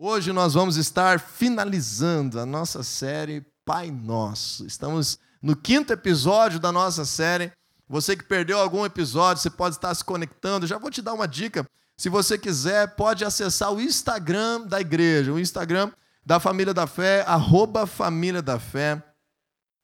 Hoje nós vamos estar finalizando a nossa série Pai Nosso. Estamos no quinto episódio da nossa série. Você que perdeu algum episódio, você pode estar se conectando. Já vou te dar uma dica. Se você quiser, pode acessar o Instagram da igreja, o Instagram da Família da Fé, arroba Família da Fé,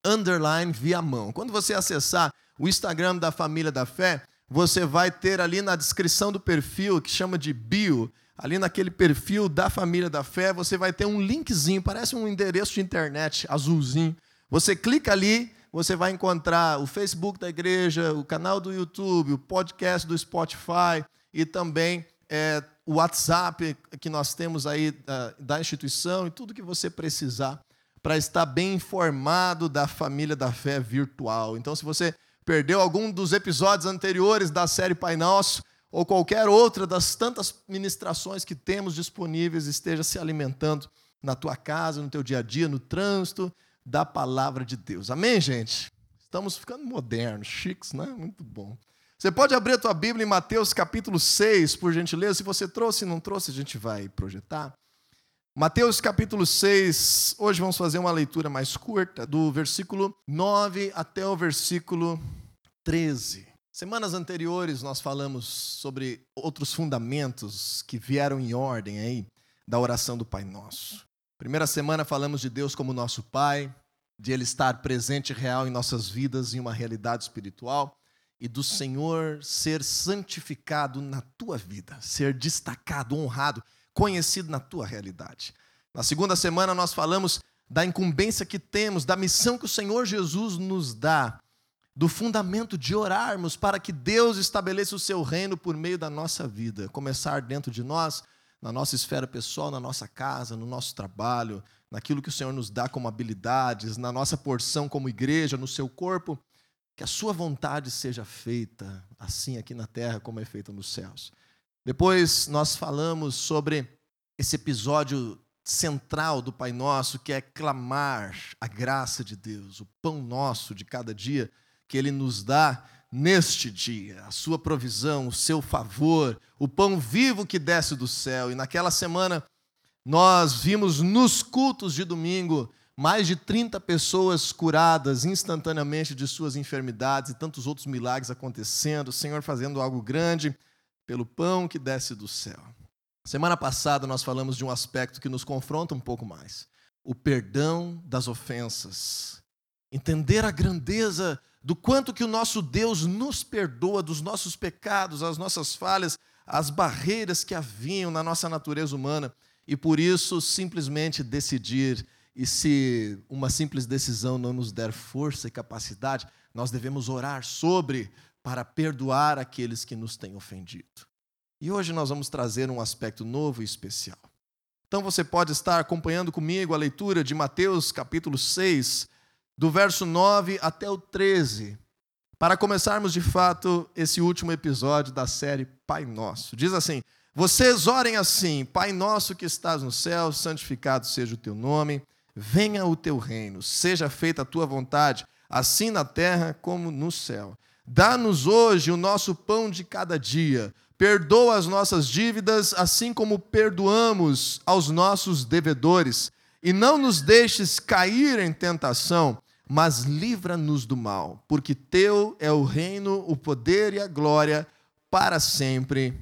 underline via mão. Quando você acessar o Instagram da Família da Fé, você vai ter ali na descrição do perfil, que chama de bio, ali naquele perfil da família da fé, você vai ter um linkzinho, parece um endereço de internet azulzinho. Você clica ali, você vai encontrar o Facebook da igreja, o canal do YouTube, o podcast do Spotify e também é, o WhatsApp que nós temos aí da, da instituição e tudo que você precisar para estar bem informado da família da fé virtual. Então, se você perdeu algum dos episódios anteriores da série Pai Nosso, ou qualquer outra das tantas ministrações que temos disponíveis, esteja se alimentando na tua casa, no teu dia a dia, no trânsito da palavra de Deus. Amém, gente? Estamos ficando modernos, chiques, né? Muito bom. Você pode abrir a tua Bíblia em Mateus capítulo 6, por gentileza. Se você trouxe, não trouxe, a gente vai projetar. Mateus capítulo 6, hoje vamos fazer uma leitura mais curta, do versículo 9 até o versículo 13. Semanas anteriores nós falamos sobre outros fundamentos que vieram em ordem aí da oração do Pai Nosso. Primeira semana falamos de Deus como nosso Pai, de Ele estar presente e real em nossas vidas em uma realidade espiritual e do Senhor ser santificado na tua vida, ser destacado, honrado, conhecido na tua realidade. Na segunda semana nós falamos da incumbência que temos, da missão que o Senhor Jesus nos dá do fundamento de orarmos para que Deus estabeleça o seu reino por meio da nossa vida, começar dentro de nós, na nossa esfera pessoal, na nossa casa, no nosso trabalho, naquilo que o Senhor nos dá como habilidades, na nossa porção como igreja, no seu corpo, que a sua vontade seja feita assim aqui na terra como é feita nos céus. Depois nós falamos sobre esse episódio central do Pai Nosso, que é clamar a graça de Deus, o pão nosso de cada dia que Ele nos dá neste dia, a sua provisão, o seu favor, o pão vivo que desce do céu. E naquela semana, nós vimos nos cultos de domingo mais de 30 pessoas curadas instantaneamente de suas enfermidades e tantos outros milagres acontecendo, o Senhor fazendo algo grande pelo pão que desce do céu. Semana passada nós falamos de um aspecto que nos confronta um pouco mais: o perdão das ofensas. Entender a grandeza do quanto que o nosso Deus nos perdoa dos nossos pecados, as nossas falhas, as barreiras que haviam na nossa natureza humana, e por isso simplesmente decidir, e se uma simples decisão não nos der força e capacidade, nós devemos orar sobre para perdoar aqueles que nos têm ofendido. E hoje nós vamos trazer um aspecto novo e especial. Então você pode estar acompanhando comigo a leitura de Mateus capítulo 6, do verso 9 até o 13, para começarmos de fato esse último episódio da série Pai Nosso. Diz assim: Vocês orem assim, Pai nosso que estás no céu, santificado seja o teu nome, venha o teu reino, seja feita a tua vontade, assim na terra como no céu. Dá-nos hoje o nosso pão de cada dia. Perdoa as nossas dívidas, assim como perdoamos aos nossos devedores. E não nos deixes cair em tentação, mas livra-nos do mal, porque teu é o reino, o poder e a glória para sempre.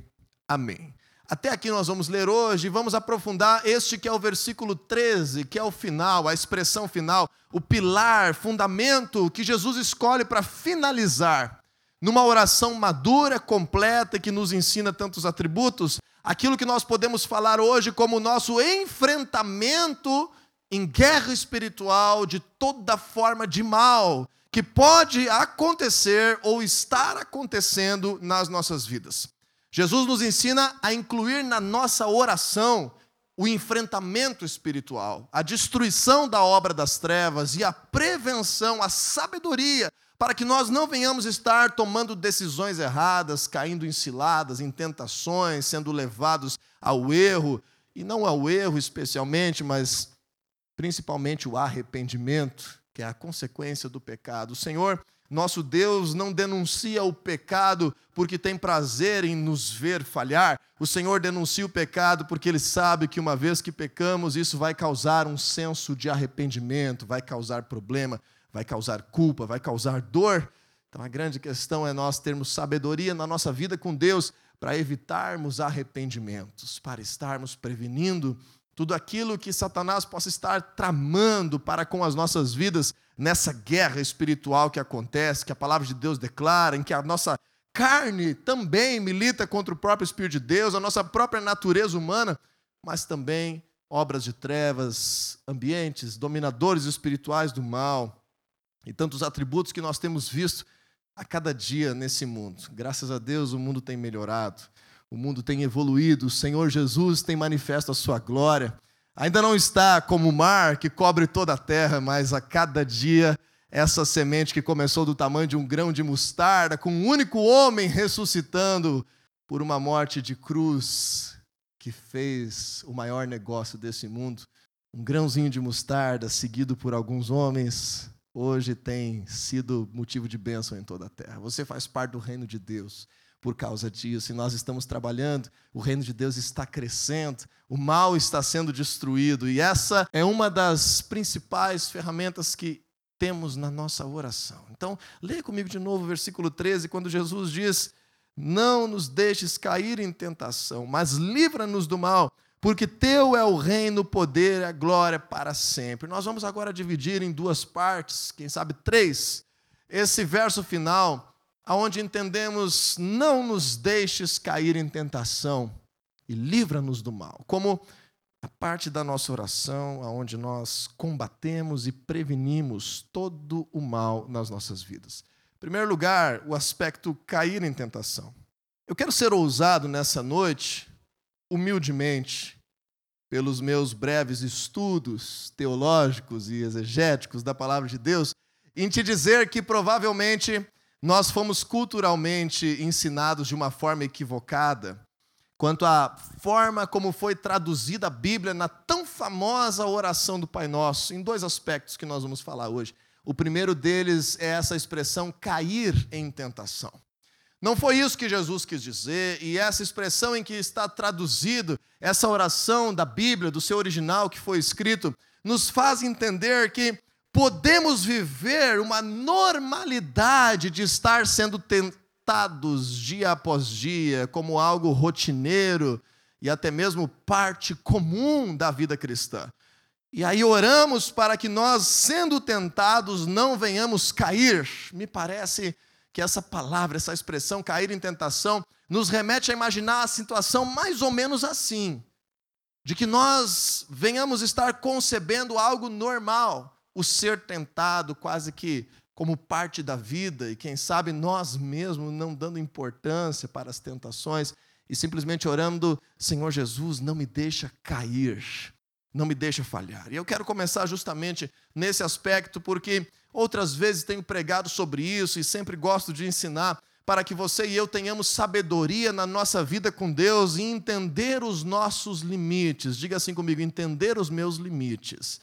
Amém. Até aqui nós vamos ler hoje vamos aprofundar este que é o versículo 13, que é o final, a expressão final, o pilar, fundamento que Jesus escolhe para finalizar numa oração madura, completa, que nos ensina tantos atributos, aquilo que nós podemos falar hoje como nosso enfrentamento em guerra espiritual de toda forma de mal que pode acontecer ou estar acontecendo nas nossas vidas. Jesus nos ensina a incluir na nossa oração o enfrentamento espiritual, a destruição da obra das trevas e a prevenção, a sabedoria, para que nós não venhamos estar tomando decisões erradas, caindo em ciladas, em tentações, sendo levados ao erro, e não ao erro especialmente, mas principalmente o arrependimento, que é a consequência do pecado. O Senhor Nosso Deus não denuncia o pecado porque tem prazer em nos ver falhar. O Senhor denuncia o pecado porque Ele sabe que uma vez que pecamos, isso vai causar um senso de arrependimento, vai causar problema, vai causar culpa, vai causar dor. Então a grande questão é nós termos sabedoria na nossa vida com Deus para evitarmos arrependimentos, para estarmos prevenindo tudo aquilo que Satanás possa estar tramando para com as nossas vidas nessa guerra espiritual que acontece, que a palavra de Deus declara, em que a nossa carne também milita contra o próprio Espírito de Deus, a nossa própria natureza humana, mas também obras de trevas, ambientes, dominadores espirituais do mal e tantos atributos que nós temos visto a cada dia nesse mundo. Graças a Deus o mundo tem melhorado o mundo tem evoluído, o Senhor Jesus tem manifesto a sua glória. Ainda não está como o mar que cobre toda a terra, mas a cada dia essa semente que começou do tamanho de um grão de mostarda, com um único homem ressuscitando por uma morte de cruz, que fez o maior negócio desse mundo, um grãozinho de mostarda seguido por alguns homens, hoje tem sido motivo de bênção em toda a terra. Você faz parte do reino de Deus por causa disso. E nós estamos trabalhando, o reino de Deus está crescendo, o mal está sendo destruído. E essa é uma das principais ferramentas que temos na nossa oração. Então, leia comigo de novo o versículo 13, quando Jesus diz: Não nos deixes cair em tentação, mas livra-nos do mal, porque teu é o reino, o poder e a glória para sempre. Nós vamos agora dividir em duas partes, quem sabe três. Esse verso final aonde entendemos não nos deixes cair em tentação e livra-nos do mal, como a parte da nossa oração aonde nós combatemos e prevenimos todo o mal nas nossas vidas. Em primeiro lugar, o aspecto cair em tentação. Eu quero ser ousado nessa noite, humildemente, pelos meus breves estudos teológicos e exegéticos da palavra de Deus, em te dizer que provavelmente nós fomos culturalmente ensinados de uma forma equivocada quanto à forma como foi traduzida a Bíblia na tão famosa oração do Pai Nosso, em dois aspectos que nós vamos falar hoje. O primeiro deles é essa expressão cair em tentação. Não foi isso que Jesus quis dizer, e essa expressão em que está traduzido essa oração da Bíblia, do seu original que foi escrito, nos faz entender que podemos viver uma normalidade de estar sendo tentados dia após dia, como algo rotineiro e até mesmo parte comum da vida cristã. E aí oramos para que nós, sendo tentados, não venhamos cair. Me parece que essa palavra, essa expressão, cair em tentação, nos remete a imaginar a situação mais ou menos assim: de que nós venhamos estar concebendo algo normal, o ser tentado quase que como parte da vida, e quem sabe nós mesmos não dando importância para as tentações e simplesmente orando: Senhor Jesus, não me deixa cair, não me deixa falhar. E eu quero começar justamente nesse aspecto, porque outras vezes tenho pregado sobre isso e sempre gosto de ensinar para que você e eu tenhamos sabedoria na nossa vida com Deus e entender os nossos limites. Diga assim comigo: entender os meus limites.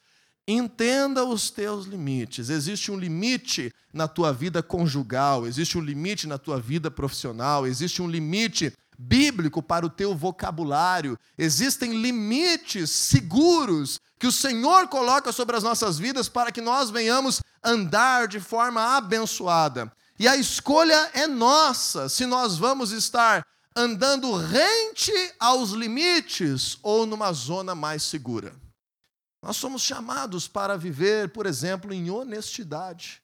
Entenda os teus limites. Existe um limite na tua vida conjugal, existe um limite na tua vida profissional, existe um limite bíblico para o teu vocabulário. Existem limites seguros que o Senhor coloca sobre as nossas vidas para que nós venhamos andar de forma abençoada. E a escolha é nossa se nós vamos estar andando rente aos limites ou numa zona mais segura. Nós somos chamados para viver, por exemplo, em honestidade.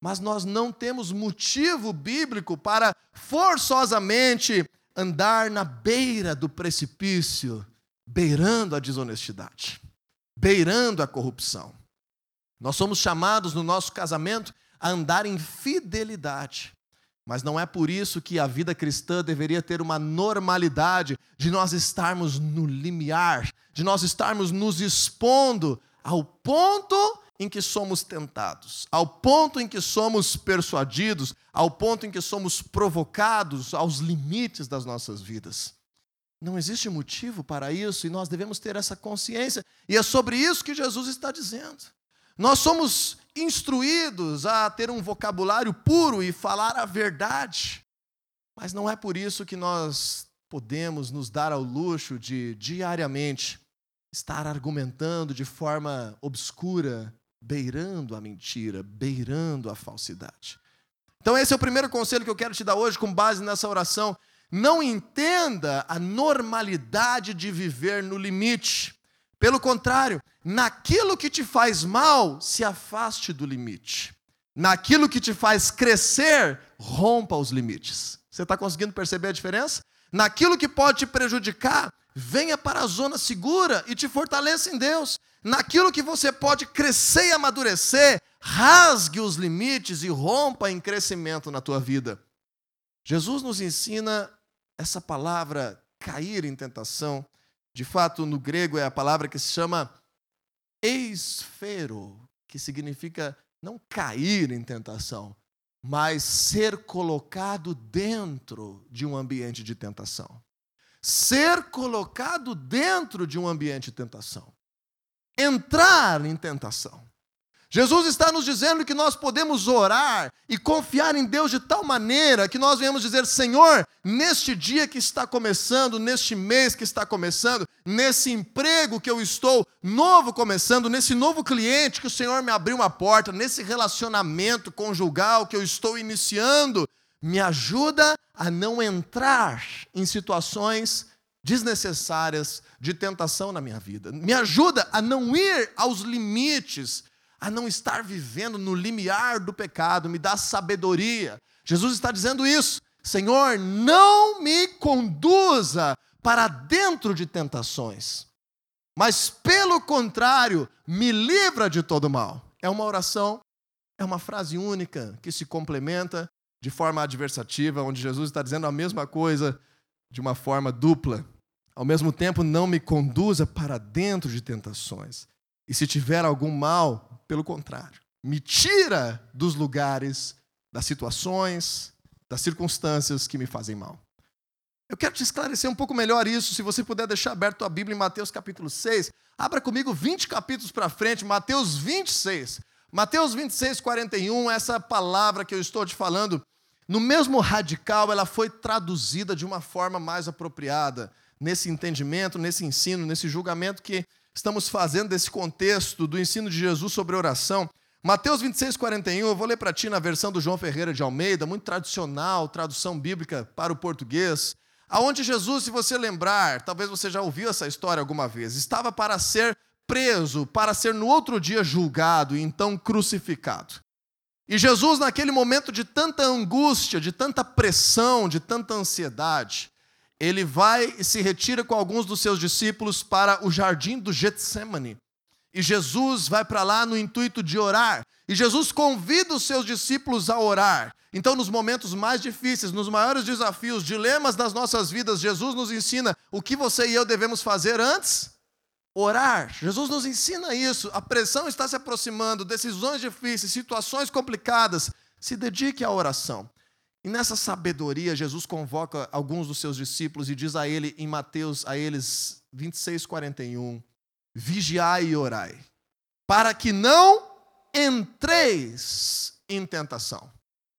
Mas nós não temos motivo bíblico para forçosamente andar na beira do precipício, beirando a desonestidade, beirando a corrupção. Nós somos chamados no nosso casamento a andar em fidelidade. Mas não é por isso que a vida cristã deveria ter uma normalidade de nós estarmos no limiar, de nós estarmos nos expondo ao ponto em que somos tentados, ao ponto em que somos persuadidos, ao ponto em que somos provocados aos limites das nossas vidas. Não existe motivo para isso e nós devemos ter essa consciência, e é sobre isso que Jesus está dizendo. Nós somos instruídos a ter um vocabulário puro e falar a verdade. Mas não é por isso que nós podemos nos dar ao luxo de diariamente estar argumentando de forma obscura, beirando a mentira, beirando a falsidade. Então, esse é o primeiro conselho que eu quero te dar hoje, com base nessa oração. Não entenda a normalidade de viver no limite. Pelo contrário, naquilo que te faz mal, se afaste do limite. Naquilo que te faz crescer, rompa os limites. Você está conseguindo perceber a diferença? Naquilo que pode te prejudicar, venha para a zona segura e te fortaleça em Deus. Naquilo que você pode crescer e amadurecer, rasgue os limites e rompa em crescimento na tua vida. Jesus nos ensina essa palavra cair em tentação. De fato, no grego é a palavra que se chama esfero, que significa não cair em tentação, mas ser colocado dentro de um ambiente de tentação. Ser colocado dentro de um ambiente de tentação. Entrar em tentação. Jesus está nos dizendo que nós podemos orar e confiar em Deus de tal maneira que nós venhamos dizer: Senhor, neste dia que está começando, neste mês que está começando, nesse emprego que eu estou novo começando, nesse novo cliente que o Senhor me abriu uma porta, nesse relacionamento conjugal que eu estou iniciando, me ajuda a não entrar em situações desnecessárias de tentação na minha vida. Me ajuda a não ir aos limites a não estar vivendo no limiar do pecado, me dá sabedoria. Jesus está dizendo isso. Senhor, não me conduza para dentro de tentações, mas pelo contrário, me livra de todo mal. É uma oração, é uma frase única que se complementa de forma adversativa, onde Jesus está dizendo a mesma coisa de uma forma dupla. Ao mesmo tempo, não me conduza para dentro de tentações. E se tiver algum mal, pelo contrário, me tira dos lugares, das situações, das circunstâncias que me fazem mal. Eu quero te esclarecer um pouco melhor isso, se você puder deixar aberto a Bíblia em Mateus capítulo 6. Abra comigo 20 capítulos para frente, Mateus 26. Mateus 26, 41, essa palavra que eu estou te falando, no mesmo radical, ela foi traduzida de uma forma mais apropriada, nesse entendimento, nesse ensino, nesse julgamento que estamos fazendo desse contexto do ensino de Jesus sobre oração. Mateus 26, 41, eu vou ler para ti na versão do João Ferreira de Almeida, muito tradicional, tradução bíblica para o português, aonde Jesus, se você lembrar, talvez você já ouviu essa história alguma vez, estava para ser preso, para ser no outro dia julgado e então crucificado. E Jesus, naquele momento de tanta angústia, de tanta pressão, de tanta ansiedade, ele vai e se retira com alguns dos seus discípulos para o jardim do Getsemane. E Jesus vai para lá no intuito de orar. E Jesus convida os seus discípulos a orar. Então, nos momentos mais difíceis, nos maiores desafios, dilemas das nossas vidas, Jesus nos ensina o que você e eu devemos fazer antes? Orar. Jesus nos ensina isso. A pressão está se aproximando, decisões difíceis, situações complicadas. Se dedique à oração. E nessa sabedoria, Jesus convoca alguns dos seus discípulos e diz a ele, em Mateus, a eles 26, 41, vigiai e orai, para que não entreis em tentação.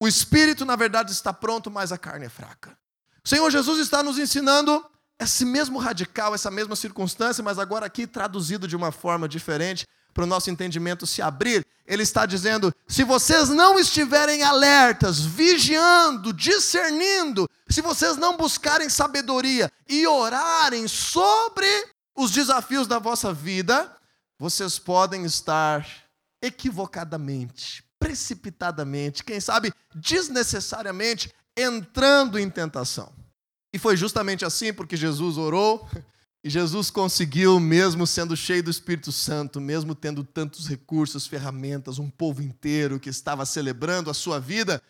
O espírito, na verdade, está pronto, mas a carne é fraca. O Senhor Jesus está nos ensinando esse mesmo radical, essa mesma circunstância, mas agora aqui traduzido de uma forma diferente para o nosso entendimento se abrir, ele está dizendo: se vocês não estiverem alertas, vigiando, discernindo, se vocês não buscarem sabedoria e orarem sobre os desafios da vossa vida, vocês podem estar equivocadamente, precipitadamente, quem sabe desnecessariamente entrando em tentação. E foi justamente assim porque Jesus orou e Jesus conseguiu, mesmo sendo cheio do Espírito Santo, mesmo tendo tantos recursos, ferramentas, um povo inteiro que estava celebrando a sua vida,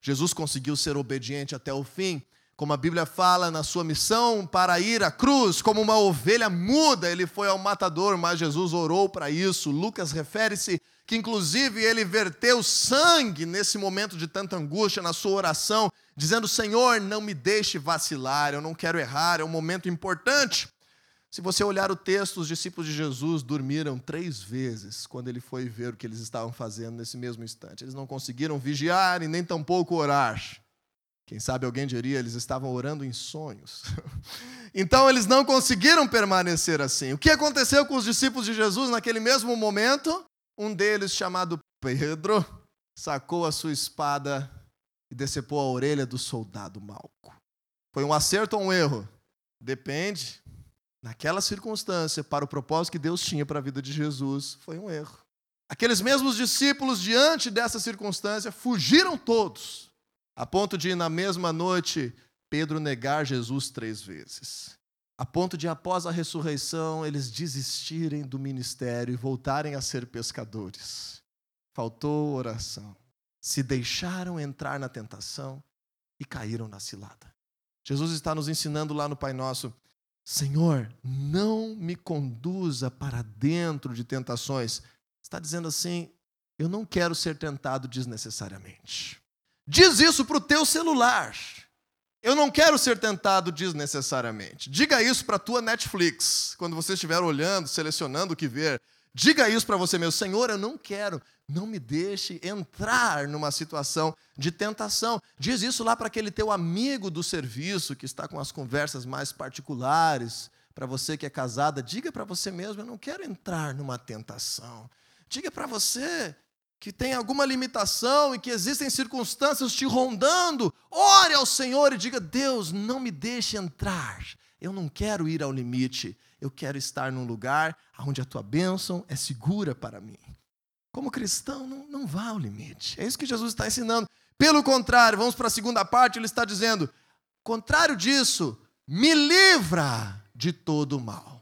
Jesus conseguiu ser obediente até o fim. Como a Bíblia fala na sua missão para ir à cruz, como uma ovelha muda, ele foi ao matador, mas Jesus orou para isso. Lucas refere-se que, inclusive, ele verteu sangue nesse momento de tanta angústia, na sua oração, dizendo: Senhor, não me deixe vacilar, eu não quero errar, é um momento importante. Se você olhar o texto, os discípulos de Jesus dormiram três vezes quando ele foi ver o que eles estavam fazendo nesse mesmo instante. Eles não conseguiram vigiar e nem tampouco orar. Quem sabe alguém diria, eles estavam orando em sonhos. então eles não conseguiram permanecer assim. O que aconteceu com os discípulos de Jesus naquele mesmo momento? Um deles, chamado Pedro, sacou a sua espada e decepou a orelha do soldado Malco. Foi um acerto ou um erro? Depende naquela circunstância, para o propósito que Deus tinha para a vida de Jesus, foi um erro. Aqueles mesmos discípulos, diante dessa circunstância, fugiram todos, a ponto de, na mesma noite, Pedro negar Jesus três vezes. A ponto de, após a ressurreição, eles desistirem do ministério e voltarem a ser pescadores. Faltou oração. Se deixaram entrar na tentação e caíram na cilada. Jesus está nos ensinando lá no Pai Nosso Senhor, não me conduza para dentro de tentações. Está dizendo assim: eu não quero ser tentado desnecessariamente. Diz isso para o teu celular. Eu não quero ser tentado desnecessariamente. Diga isso para a tua Netflix, quando você estiver olhando, selecionando o que ver. Diga isso para você mesmo, Senhor, eu não quero, não me deixe entrar numa situação de tentação. Diz isso lá para aquele teu amigo do serviço que está com as conversas mais particulares. Para você que é casada, diga para você mesmo, eu não quero entrar numa tentação. Diga para você que tem alguma limitação e que existem circunstâncias te rondando, ore ao Senhor e diga: Deus, não me deixe entrar. Eu não quero ir ao limite eu quero estar num lugar onde a tua bênção é segura para mim. Como cristão, não, não vá ao limite. É isso que Jesus está ensinando. Pelo contrário, vamos para a segunda parte, ele está dizendo: contrário disso, me livra de todo o mal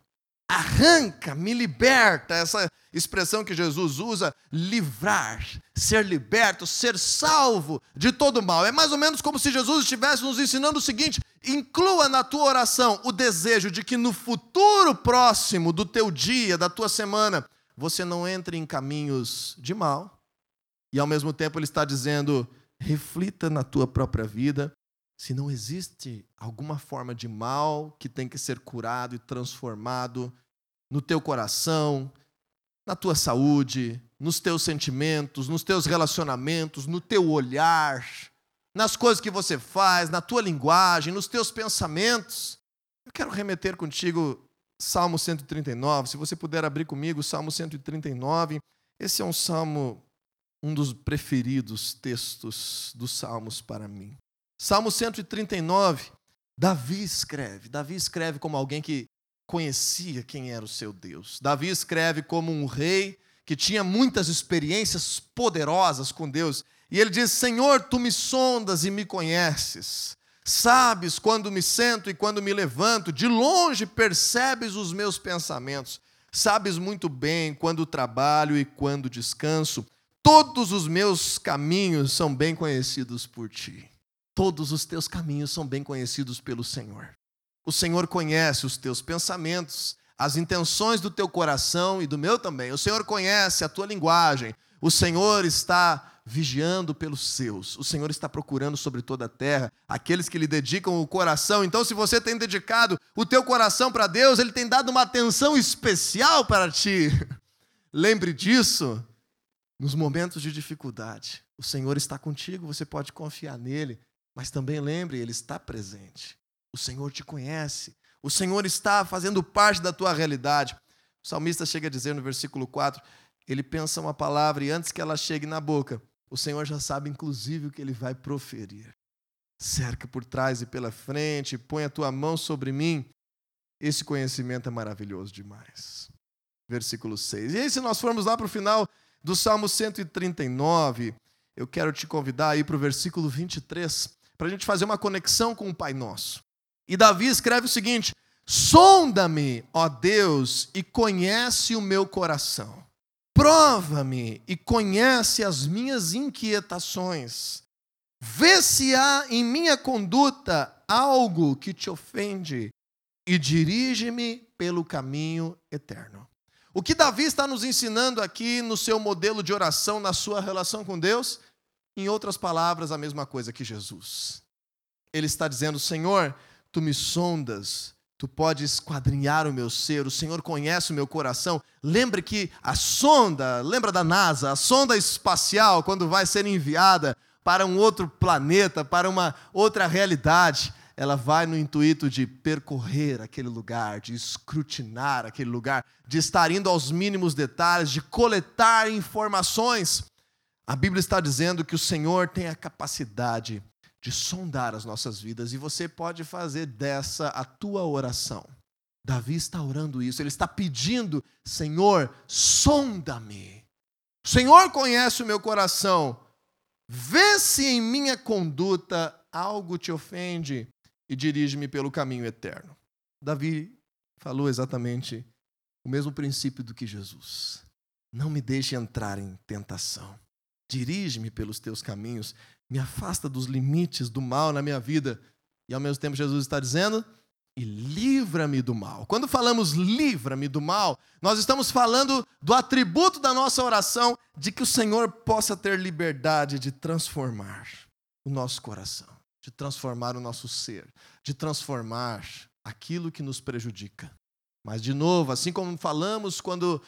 arranca, me liberta. Essa expressão que Jesus usa, livrar, ser liberto, ser salvo de todo mal. É mais ou menos como se Jesus estivesse nos ensinando o seguinte: inclua na tua oração o desejo de que no futuro próximo do teu dia, da tua semana, você não entre em caminhos de mal. E ao mesmo tempo ele está dizendo: reflita na tua própria vida se não existe alguma forma de mal que tem que ser curado e transformado no teu coração, na tua saúde, nos teus sentimentos, nos teus relacionamentos, no teu olhar, nas coisas que você faz, na tua linguagem, nos teus pensamentos. Eu quero remeter contigo Salmo 139. Se você puder abrir comigo Salmo 139, esse é um salmo um dos preferidos textos dos salmos para mim. Salmo 139, Davi escreve. Davi escreve como alguém que conhecia quem era o seu Deus. Davi escreve como um rei que tinha muitas experiências poderosas com Deus. E ele diz: Senhor, tu me sondas e me conheces. Sabes quando me sento e quando me levanto, de longe percebes os meus pensamentos. Sabes muito bem quando trabalho e quando descanso. Todos os meus caminhos são bem conhecidos por ti. Todos os teus caminhos são bem conhecidos pelo Senhor. O Senhor conhece os teus pensamentos, as intenções do teu coração e do meu também. O Senhor conhece a tua linguagem. O Senhor está vigiando pelos seus. O Senhor está procurando sobre toda a terra aqueles que lhe dedicam o coração. Então, se você tem dedicado o teu coração para Deus, ele tem dado uma atenção especial para ti. Lembre disso nos momentos de dificuldade. O Senhor está contigo, você pode confiar nele. Mas também lembre, Ele está presente. O Senhor te conhece. O Senhor está fazendo parte da tua realidade. O salmista chega a dizer no versículo 4: ele pensa uma palavra e antes que ela chegue na boca, o Senhor já sabe inclusive o que ele vai proferir. Cerca por trás e pela frente, põe a tua mão sobre mim. Esse conhecimento é maravilhoso demais. Versículo 6. E aí, se nós formos lá para o final do Salmo 139, eu quero te convidar aí para o versículo 23 para a gente fazer uma conexão com o Pai Nosso. E Davi escreve o seguinte: Sonda-me, ó Deus, e conhece o meu coração. Prova-me e conhece as minhas inquietações. Vê se há em minha conduta algo que te ofende e dirige-me pelo caminho eterno. O que Davi está nos ensinando aqui no seu modelo de oração, na sua relação com Deus, em outras palavras, a mesma coisa que Jesus. Ele está dizendo: Senhor, tu me sondas Tu pode esquadrinhar o meu ser, o Senhor conhece o meu coração. Lembre que a sonda, lembra da NASA, a sonda espacial, quando vai ser enviada para um outro planeta, para uma outra realidade, ela vai no intuito de percorrer aquele lugar, de escrutinar aquele lugar, de estar indo aos mínimos detalhes, de coletar informações. A Bíblia está dizendo que o Senhor tem a capacidade de sondar as nossas vidas e você pode fazer dessa a tua oração. Davi está orando isso, ele está pedindo: Senhor, sonda-me. Senhor conhece o meu coração. Vê se em minha conduta algo te ofende e dirige-me pelo caminho eterno. Davi falou exatamente o mesmo princípio do que Jesus. Não me deixe entrar em tentação. Dirige-me pelos teus caminhos me afasta dos limites do mal na minha vida. E ao mesmo tempo, Jesus está dizendo: e livra-me do mal. Quando falamos livra-me do mal, nós estamos falando do atributo da nossa oração de que o Senhor possa ter liberdade de transformar o nosso coração, de transformar o nosso ser, de transformar aquilo que nos prejudica. Mas, de novo, assim como falamos quando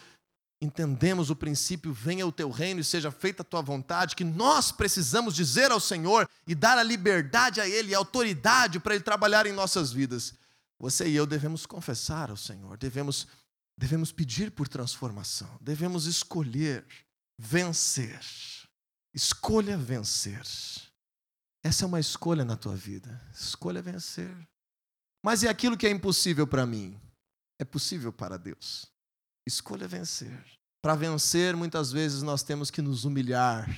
entendemos o princípio, venha o teu reino e seja feita a tua vontade, que nós precisamos dizer ao Senhor e dar a liberdade a Ele, a autoridade para Ele trabalhar em nossas vidas. Você e eu devemos confessar ao Senhor, devemos, devemos pedir por transformação, devemos escolher vencer. Escolha vencer. Essa é uma escolha na tua vida. Escolha vencer. Mas e aquilo que é impossível para mim? É possível para Deus. Escolha vencer. Para vencer, muitas vezes nós temos que nos humilhar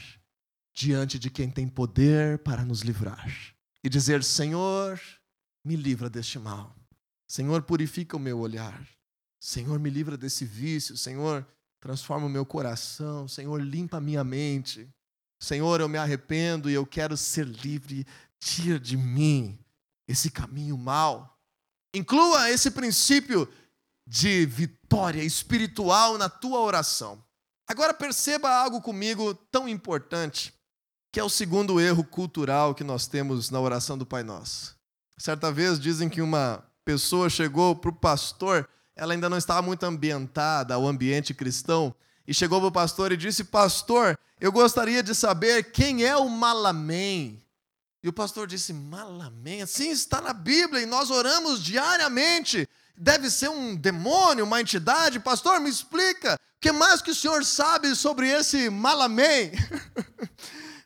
diante de quem tem poder para nos livrar e dizer: Senhor, me livra deste mal. Senhor, purifica o meu olhar. Senhor, me livra desse vício. Senhor, transforma o meu coração. Senhor, limpa a minha mente. Senhor, eu me arrependo e eu quero ser livre. Tira de mim esse caminho mal. Inclua esse princípio de vitória espiritual na tua oração. Agora perceba algo comigo tão importante, que é o segundo erro cultural que nós temos na oração do Pai Nosso. Certa vez dizem que uma pessoa chegou para o pastor, ela ainda não estava muito ambientada ao ambiente cristão, e chegou para o pastor e disse: Pastor, eu gostaria de saber quem é o Malamém. E o pastor disse: Malamém? Sim, está na Bíblia e nós oramos diariamente deve ser um demônio, uma entidade. Pastor, me explica, o que mais que o senhor sabe sobre esse Malamém?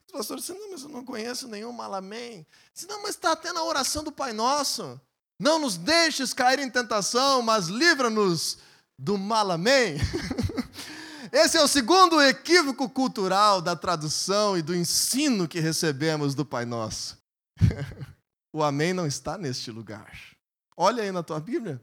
o pastor disse, não, mas eu não conheço nenhum Malamém. Disse, não, mas está até na oração do Pai Nosso. Não nos deixes cair em tentação, mas livra-nos do Malamém. Esse é o segundo equívoco cultural da tradução e do ensino que recebemos do Pai Nosso. o Amém não está neste lugar. Olha aí na tua Bíblia.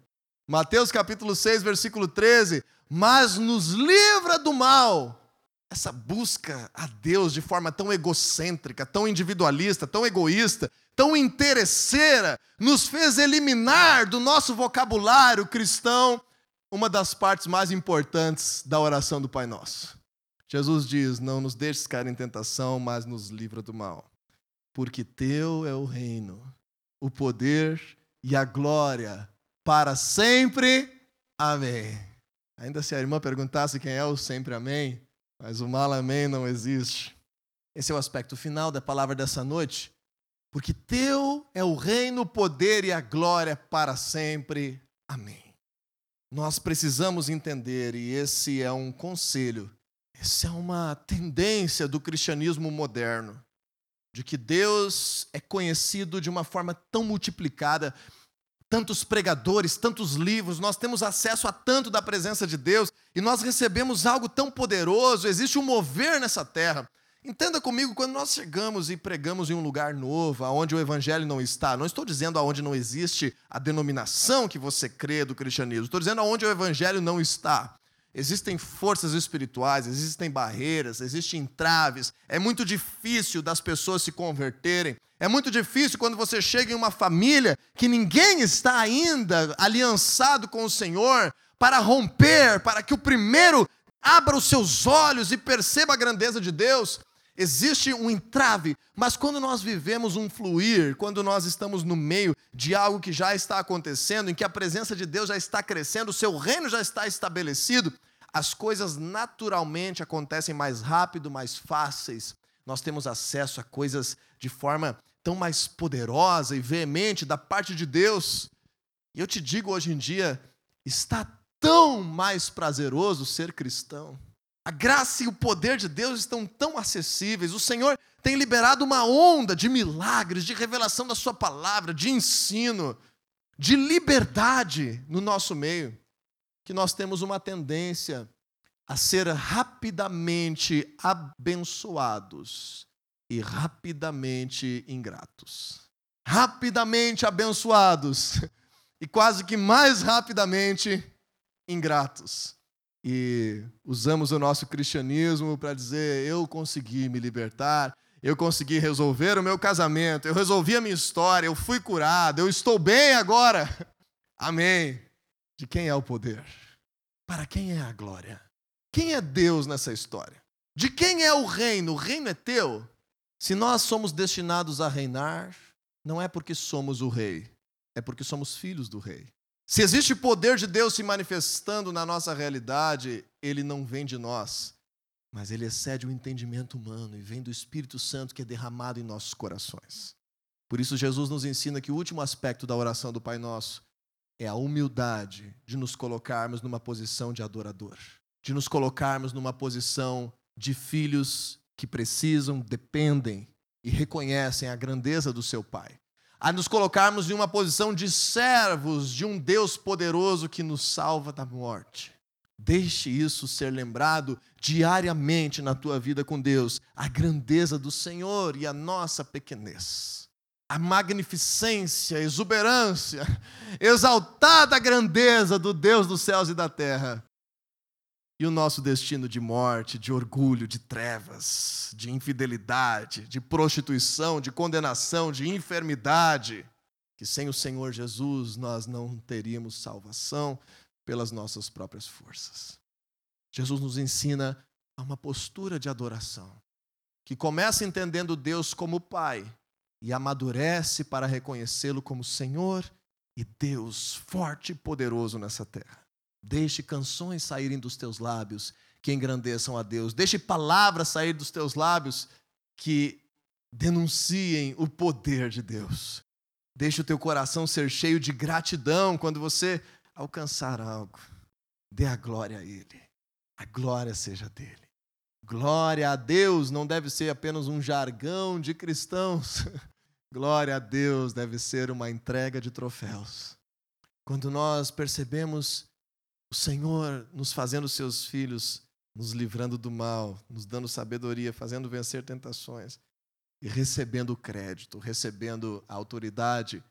Mateus capítulo 6, versículo 13. Mas nos livra do mal. Essa busca a Deus de forma tão egocêntrica, tão individualista, tão egoísta, tão interesseira, nos fez eliminar do nosso vocabulário cristão uma das partes mais importantes da oração do Pai Nosso. Jesus diz: Não nos deixes cair em tentação, mas nos livra do mal. Porque teu é o reino, o poder e a glória para sempre. Amém. Ainda se a irmã perguntasse quem é o sempre amém, mas o mal amém não existe. Esse é o aspecto final da palavra dessa noite. Porque teu é o reino, o poder e a glória para sempre. Amém. Nós precisamos entender, e esse é um conselho, essa é uma tendência do cristianismo moderno, de que Deus é conhecido de uma forma tão multiplicada tantos pregadores, tantos livros, nós temos acesso a tanto da presença de Deus e nós recebemos algo tão poderoso, existe um mover nessa terra. Entenda comigo, quando nós chegamos e pregamos em um lugar novo, aonde o evangelho não está, não estou dizendo aonde não existe a denominação que você crê do cristianismo, estou dizendo aonde o evangelho não está. Existem forças espirituais, existem barreiras, existem entraves. É muito difícil das pessoas se converterem. É muito difícil quando você chega em uma família que ninguém está ainda aliançado com o Senhor para romper, para que o primeiro abra os seus olhos e perceba a grandeza de Deus. existe um entrave, mas quando nós vivemos um fluir, quando nós estamos no meio de algo que já está acontecendo, em que a presença de Deus já está crescendo, o seu reino já está estabelecido, as coisas naturalmente acontecem mais rápido, mais fáceis. Nós temos acesso a coisas de forma tão mais poderosa e veemente da parte de Deus. E eu te digo hoje em dia, está tão mais prazeroso ser cristão. A graça e o poder de Deus estão tão acessíveis. O Senhor tem liberado uma onda de milagres, de revelação da Sua palavra, de ensino, de liberdade no nosso meio, que nós temos uma tendência a ser rapidamente abençoados e rapidamente ingratos. Rapidamente abençoados e quase que mais rapidamente ingratos e usamos o nosso cristianismo para dizer: eu consegui me libertar, eu consegui resolver o meu casamento, eu resolvi a minha história, eu fui curado, eu estou bem agora. Amém. De quem é o poder? Para quem é a glória? Quem é Deus nessa história? De quem é o reino? O reino é teu? Se nós somos destinados a reinar, não é porque somos o rei, é porque somos filhos do rei. Se existe poder de Deus se manifestando na nossa realidade, ele não vem de nós, mas ele excede o entendimento humano e vem do Espírito Santo que é derramado em nossos corações. Por isso, Jesus nos ensina que o último aspecto da oração do Pai Nosso é a humildade de nos colocarmos numa posição de adorador, de nos colocarmos numa posição de filhos que precisam, dependem e reconhecem a grandeza do seu Pai a nos colocarmos em uma posição de servos de um Deus poderoso que nos salva da morte. Deixe isso ser lembrado diariamente na tua vida com Deus, a grandeza do Senhor e a nossa pequenez. A magnificência, exuberância, exaltada grandeza do Deus dos céus e da terra e o nosso destino de morte, de orgulho, de trevas, de infidelidade, de prostituição, de condenação, de enfermidade, que sem o Senhor Jesus nós não teríamos salvação pelas nossas próprias forças. Jesus nos ensina a uma postura de adoração, que começa entendendo Deus como Pai e amadurece para reconhecê-lo como Senhor e Deus forte e poderoso nessa terra. Deixe canções saírem dos teus lábios que engrandeçam a Deus. Deixe palavras sair dos teus lábios que denunciem o poder de Deus. Deixe o teu coração ser cheio de gratidão quando você alcançar algo. Dê a glória a Ele. A glória seja dele. Glória a Deus não deve ser apenas um jargão de cristãos. Glória a Deus deve ser uma entrega de troféus. Quando nós percebemos o Senhor nos fazendo seus filhos, nos livrando do mal, nos dando sabedoria, fazendo vencer tentações e recebendo crédito, recebendo a autoridade,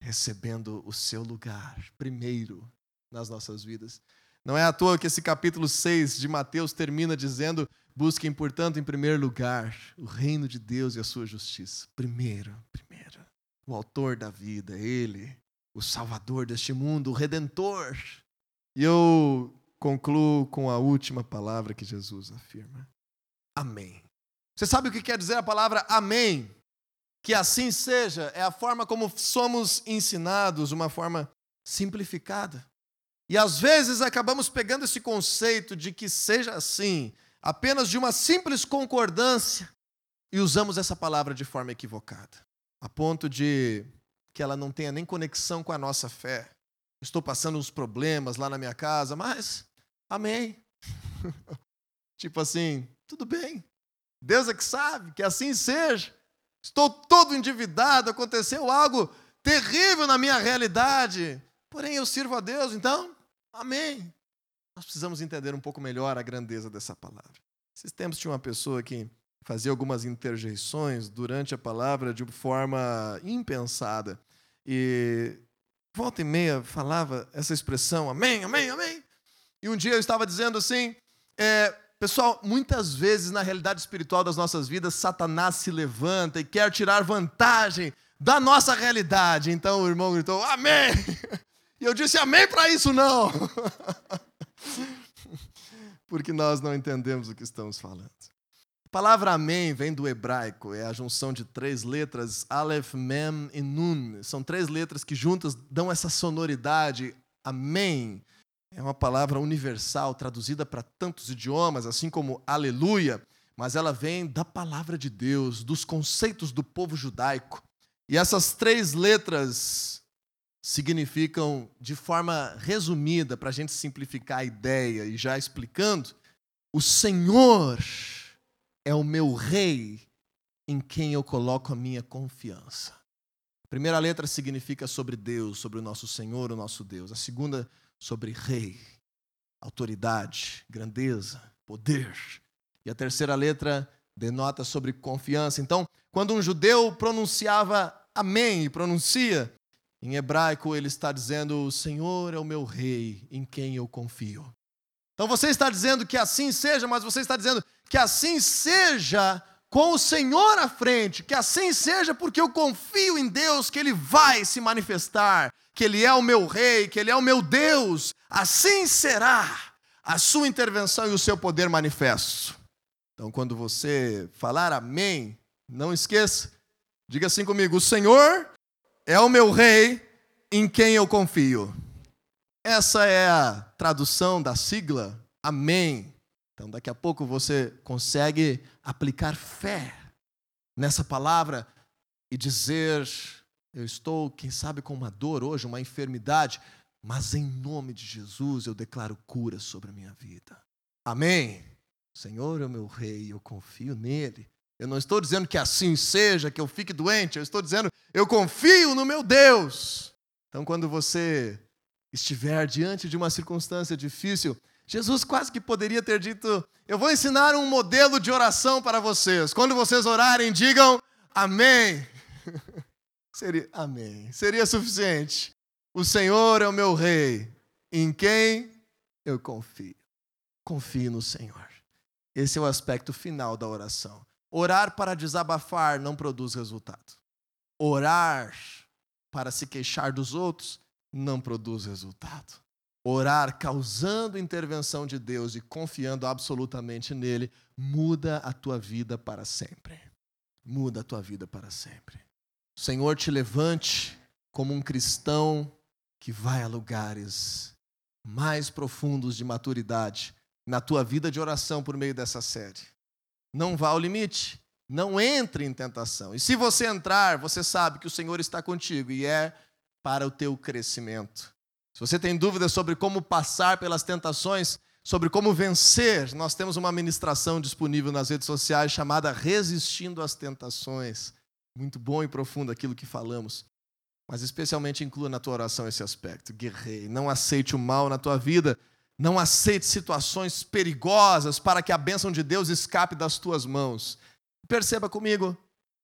recebendo o seu lugar primeiro nas nossas vidas. Não é à toa que esse capítulo 6 de Mateus termina dizendo: busquem, portanto, em primeiro lugar o reino de Deus e a sua justiça. Primeiro, primeiro. O autor da vida, ele, o salvador deste mundo, o redentor. E eu concluo com a última palavra que Jesus afirma: Amém. Você sabe o que quer dizer a palavra Amém? Que assim seja, é a forma como somos ensinados, uma forma simplificada. E às vezes acabamos pegando esse conceito de que seja assim, apenas de uma simples concordância, e usamos essa palavra de forma equivocada, a ponto de que ela não tenha nem conexão com a nossa fé estou passando uns problemas lá na minha casa, mas amém. tipo assim, tudo bem. Deus é que sabe, que assim seja. Estou todo endividado, aconteceu algo terrível na minha realidade. Porém, eu sirvo a Deus, então, amém. Nós precisamos entender um pouco melhor a grandeza dessa palavra. Esses tempos tinha uma pessoa que fazia algumas interjeições durante a palavra de forma impensada. E volta e meia falava essa expressão, amém, amém, amém. E um dia eu estava dizendo assim, é, pessoal, muitas vezes na realidade espiritual das nossas vidas, Satanás se levanta e quer tirar vantagem da nossa realidade. Então o irmão gritou, amém. E eu disse, amém para isso não. Porque nós não entendemos o que estamos falando. A palavra amém vem do hebraico, é a junção de três letras, Aleph, Mem e Nun. São três letras que juntas dão essa sonoridade. Amém é uma palavra universal, traduzida para tantos idiomas, assim como aleluia, mas ela vem da palavra de Deus, dos conceitos do povo judaico. E essas três letras significam, de forma resumida, para a gente simplificar a ideia e já explicando, o Senhor é o meu rei em quem eu coloco a minha confiança. A primeira letra significa sobre Deus, sobre o nosso Senhor, o nosso Deus. A segunda, sobre rei, autoridade, grandeza, poder. E a terceira letra denota sobre confiança. Então, quando um judeu pronunciava amém e pronuncia, em hebraico ele está dizendo: O Senhor é o meu rei em quem eu confio. Então você está dizendo que assim seja, mas você está dizendo que assim seja com o Senhor à frente, que assim seja porque eu confio em Deus que Ele vai se manifestar, que Ele é o meu rei, que Ele é o meu Deus. Assim será a sua intervenção e o seu poder manifesto. Então, quando você falar amém, não esqueça, diga assim comigo: O Senhor é o meu rei em quem eu confio. Essa é a tradução da sigla Amém. Então, daqui a pouco você consegue aplicar fé nessa palavra e dizer: Eu estou, quem sabe, com uma dor hoje, uma enfermidade, mas em nome de Jesus eu declaro cura sobre a minha vida. Amém. Senhor é meu rei, eu confio nele. Eu não estou dizendo que assim seja, que eu fique doente, eu estou dizendo, eu confio no meu Deus. Então, quando você estiver diante de uma circunstância difícil, Jesus quase que poderia ter dito: Eu vou ensinar um modelo de oração para vocês. Quando vocês orarem, digam amém. Seria amém. Seria suficiente. O Senhor é o meu rei, em quem eu confio. Confie no Senhor. Esse é o aspecto final da oração. Orar para desabafar não produz resultado. Orar para se queixar dos outros não produz resultado. Orar causando intervenção de Deus e confiando absolutamente nele muda a tua vida para sempre. Muda a tua vida para sempre. O Senhor te levante como um cristão que vai a lugares mais profundos de maturidade na tua vida de oração por meio dessa série. Não vá ao limite, não entre em tentação. E se você entrar, você sabe que o Senhor está contigo e é para o teu crescimento. Se você tem dúvidas sobre como passar pelas tentações, sobre como vencer, nós temos uma ministração disponível nas redes sociais chamada Resistindo às Tentações. Muito bom e profundo aquilo que falamos. Mas especialmente inclua na tua oração esse aspecto. Guerreie, não aceite o mal na tua vida. Não aceite situações perigosas para que a bênção de Deus escape das tuas mãos. Perceba comigo,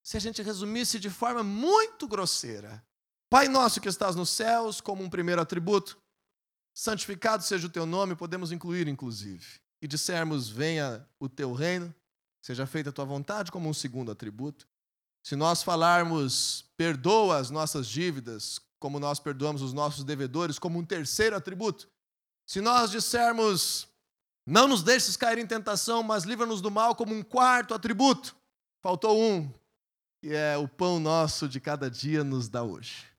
se a gente resumisse de forma muito grosseira, Pai nosso que estás nos céus, como um primeiro atributo, santificado seja o teu nome, podemos incluir, inclusive. E dissermos, venha o teu reino, seja feita a tua vontade, como um segundo atributo. Se nós falarmos, perdoa as nossas dívidas, como nós perdoamos os nossos devedores, como um terceiro atributo. Se nós dissermos, não nos deixes cair em tentação, mas livra-nos do mal, como um quarto atributo. Faltou um, que é o pão nosso de cada dia nos dá hoje.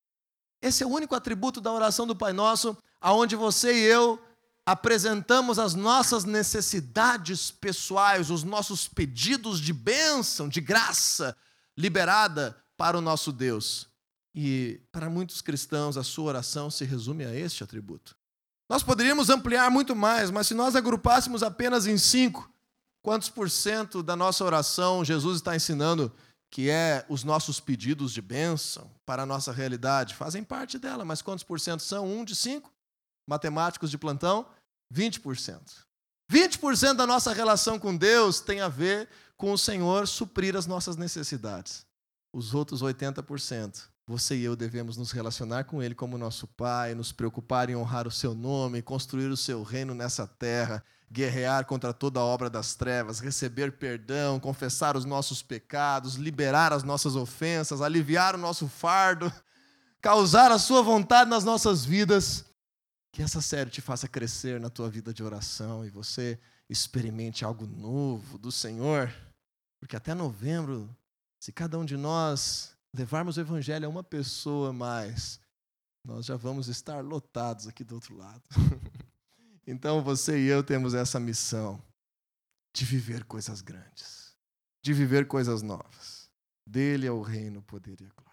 Esse é o único atributo da oração do Pai Nosso, aonde você e eu apresentamos as nossas necessidades pessoais, os nossos pedidos de bênção, de graça liberada para o nosso Deus. E para muitos cristãos, a sua oração se resume a este atributo. Nós poderíamos ampliar muito mais, mas se nós agrupássemos apenas em cinco, quantos por cento da nossa oração Jesus está ensinando que é os nossos pedidos de bênção para a nossa realidade, fazem parte dela, mas quantos por cento são? Um de cinco? Matemáticos de plantão? 20%. 20% da nossa relação com Deus tem a ver com o Senhor suprir as nossas necessidades. Os outros 80%, você e eu devemos nos relacionar com Ele como nosso Pai, nos preocupar em honrar o Seu nome, construir o Seu reino nessa terra guerrear contra toda obra das trevas, receber perdão, confessar os nossos pecados, liberar as nossas ofensas, aliviar o nosso fardo, causar a sua vontade nas nossas vidas. Que essa série te faça crescer na tua vida de oração e você experimente algo novo do Senhor. Porque até novembro, se cada um de nós levarmos o evangelho a uma pessoa mais, nós já vamos estar lotados aqui do outro lado. então você e eu temos essa missão de viver coisas grandes, de viver coisas novas. Dele é o reino, o poder e a glória.